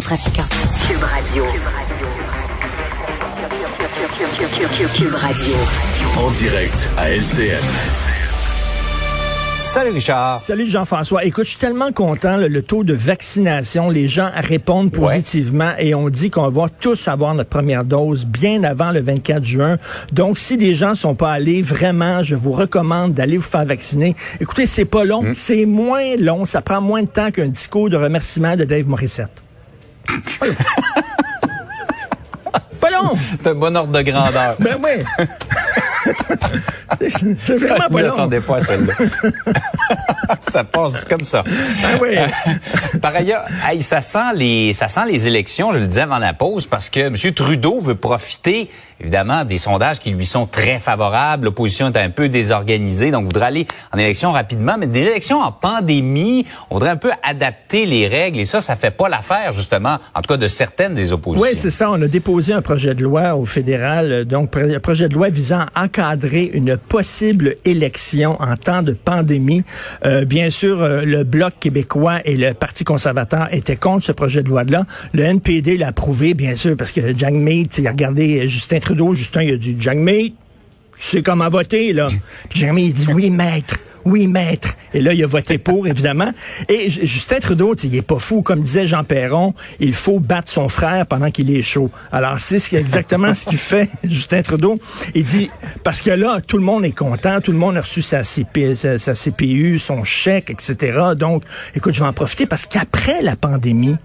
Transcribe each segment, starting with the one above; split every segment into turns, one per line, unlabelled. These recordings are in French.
trafiquants. Cube Radio. Cube Radio.
En direct à LCN.
Salut Richard.
Salut Jean-François. Écoute, je suis tellement content, là, le taux de vaccination, les gens répondent positivement et on dit qu'on va tous avoir notre première dose bien avant le 24 juin. Donc, si les gens sont pas allés, vraiment, je vous recommande d'aller vous faire vacciner. Écoutez, c'est pas long,
Hmm.
c'est moins long, ça prend moins de temps qu'un discours de remerciement de Dave Morissette.
C'est un bon ordre de grandeur.
Ben oui. c'est vraiment
Je
pas long.
m'attendais pas à celle-là. ça passe comme ça.
Ben oui.
Par ailleurs, ça sent les ça sent les élections, je le disais avant la pause, parce que M. Trudeau veut profiter évidemment des sondages qui lui sont très favorables. L'opposition est un peu désorganisée, donc voudrait aller en élection rapidement. Mais des élections en pandémie, on voudrait un peu adapter les règles et ça, ça fait pas l'affaire justement, en tout cas de certaines des oppositions.
Oui, c'est ça. On a déposé un projet de loi au fédéral, euh, donc un projet de loi visant à encadrer une possible élection en temps de pandémie. Euh, bien sûr, euh, le Bloc québécois et le Parti conservateur étaient contre ce projet de loi-là. Le NPD l'a approuvé, bien sûr, parce que Jack Mead, il a regardé Justin Trudeau. Justin, il a dit, Jack Mead, tu sais comment voter, là. Puis Mead, il dit, oui, maître. Oui, maître. Et là, il a voté pour, évidemment. Et Justin Trudeau, il est pas fou. Comme disait Jean Perron, il faut battre son frère pendant qu'il est chaud. Alors, c'est ce exactement ce qu'il fait, Justin Trudeau. Il dit, parce que là, tout le monde est content, tout le monde a reçu sa, CP, sa CPU, son chèque, etc. Donc, écoute, je vais en profiter parce qu'après la pandémie,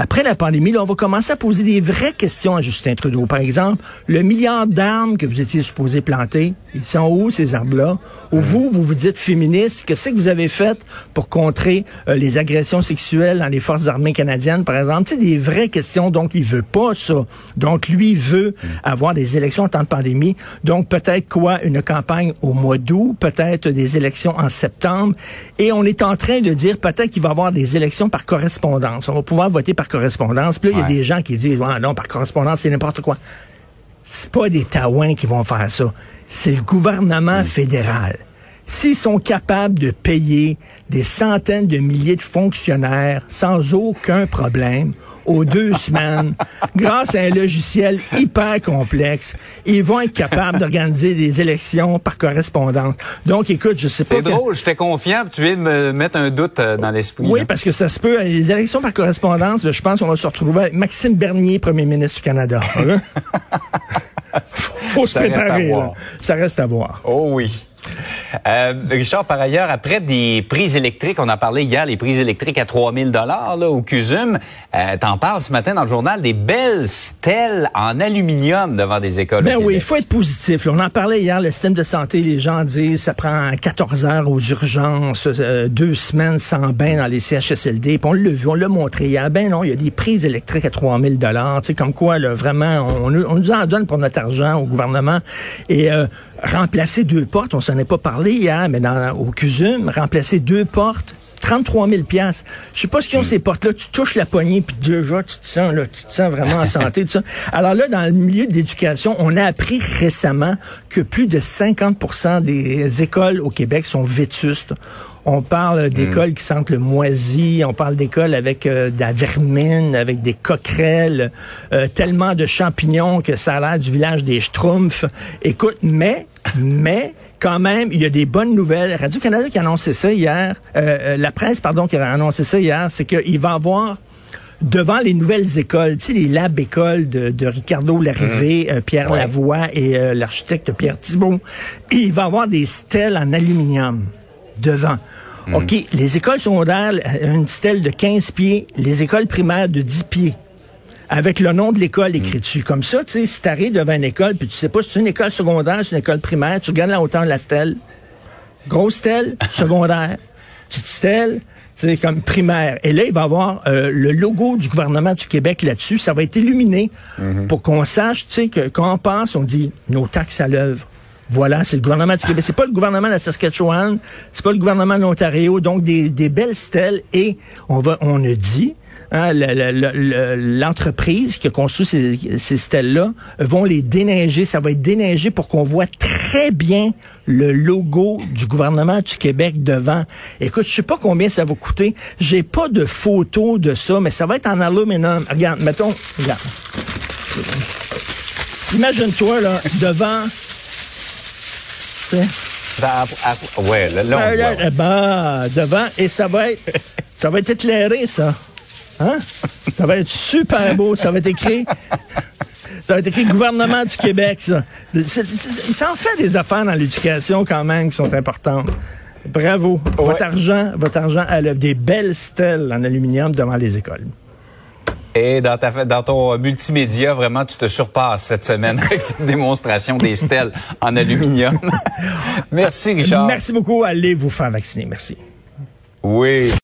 après la pandémie, là, on va commencer à poser des vraies questions à Justin Trudeau. Par exemple, le milliard d'armes que vous étiez supposé planter, ils sont où ces arbres-là? Ou vous, vous vous dites féministe, qu'est-ce que vous avez fait pour contrer euh, les agressions sexuelles dans les forces armées canadiennes, par exemple? Sais, des vraies questions. Donc, il veut pas ça. Donc, lui veut avoir des élections en temps de pandémie. Donc, peut-être quoi? Une campagne au mois d'août, peut-être des élections en septembre. Et on est en train de dire peut-être qu'il va y avoir des élections par correspondance. On va pouvoir voter par correspondance. Puis là, il y a des gens qui disent, non, par correspondance, c'est n'importe quoi. C'est pas des taouins qui vont faire ça. C'est le gouvernement fédéral. S'ils sont capables de payer des centaines de milliers de fonctionnaires sans aucun problème, aux deux semaines, grâce à un logiciel hyper complexe, ils vont être capables d'organiser des élections par correspondance. Donc, écoute, je sais pas...
C'est
que-
drôle, j'étais confiant, tu viens de me mettre un doute euh, dans l'esprit.
oui,
là.
parce que ça se peut. Les élections par correspondance, je pense qu'on va se retrouver avec Maxime Bernier, premier ministre du Canada. Hein? faut, faut se
Ça reste à
préparer.
voir.
là. Ça reste à voir.
Oh oui. Euh, Richard, par ailleurs, après des prises électriques, on a parlé hier, les prises électriques à 3000 dollars au CUSUM. Euh, T'en parles ce matin dans le journal des belles stèles en aluminium devant des écoles.
Ben oui, il faut être positif. là. On en parlait hier, le système de santé, les gens disent ça prend 14 heures aux urgences, euh, deux semaines sans bain dans les CHSLD. Puis on l'a vu, on l'a montré hier. Ben non, il y a des prises électriques à 3000 dollars. Tu sais, comme quoi, là, vraiment, on, on nous en donne pour notre argent au gouvernement. Et euh, remplacer deux portes, on s'en est pas parlé hier, mais dans, au CUSUM, remplacer deux portes, 33 000 piastres. Je sais pas ce qu'ils ont ces portes-là. Tu touches la poignée, puis déjà, tu te sens, là, tu te sens vraiment en santé, tout ça. Alors là, dans le milieu de l'éducation, on a appris récemment que plus de 50% des écoles au Québec sont vétustes. On parle d'écoles qui sentent le moisi, on parle d'écoles avec euh, de la vermine, avec des coquerelles, euh, tellement de champignons que ça a l'air du village des Schtroumpfs. Écoute, mais, mais, quand même, il y a des bonnes nouvelles. Radio-Canada qui a annoncé ça hier, euh, euh, la presse, pardon, qui a annoncé ça hier, c'est qu'il va y avoir devant les nouvelles écoles, tu sais, les lab écoles de, de Ricardo Larrivée, euh, Pierre
Ouais.
Lavoie et euh, l'architecte Pierre Thibault, il va y avoir des stèles en aluminium devant. OK, les écoles secondaires, euh, une stèle de 15 pieds, les écoles primaires de 10 pieds avec le nom de l'école écrit dessus. Comme ça, tu sais, si t'arrives devant une école, puis tu sais pas si c'est une école secondaire, c'est une école primaire, tu regardes la hauteur de la stèle. Grosse stèle, secondaire. Petite stèle, c'est comme primaire. Et là, il va y avoir euh, le logo du gouvernement du Québec là-dessus. Ça va être illuminé pour qu'on sache, tu sais, que quand on pense, on dit nos taxes à l'œuvre. Voilà, c'est le gouvernement du Québec. C'est pas le gouvernement de la Saskatchewan, c'est pas le gouvernement de l'Ontario. Donc des, belles stèles et on va, on dit hein, le- le- l'entreprise qui a construit ces, stèles-là vont les déneiger. Ça va être déneigé pour qu'on voit très bien le logo du gouvernement du Québec devant. Écoute, je sais pas combien ça va coûter. J'ai pas de photo de ça, mais ça va être en aluminium. Regarde, mettons, regarde. Imagine-toi, là, devant... tu sais,
À- à- ouais, là, là, on voit.
là, ben, devant, et ça va être, ça va être éclairé, ça. Hein? Ça va être super beau. Ça va être écrit. Ça va être écrit gouvernement du Québec, ça. Ça en fait des affaires dans l'éducation quand même qui sont importantes. Bravo. Votre argent, votre argent à l'œuvre. Des belles stèles en aluminium devant les écoles.
Et dans, ta, dans ton multimédia, vraiment, tu te surpasses cette semaine avec cette démonstration des stèles en aluminium. Merci, Richard.
Merci beaucoup. Allez vous faire vacciner. Merci.
Oui.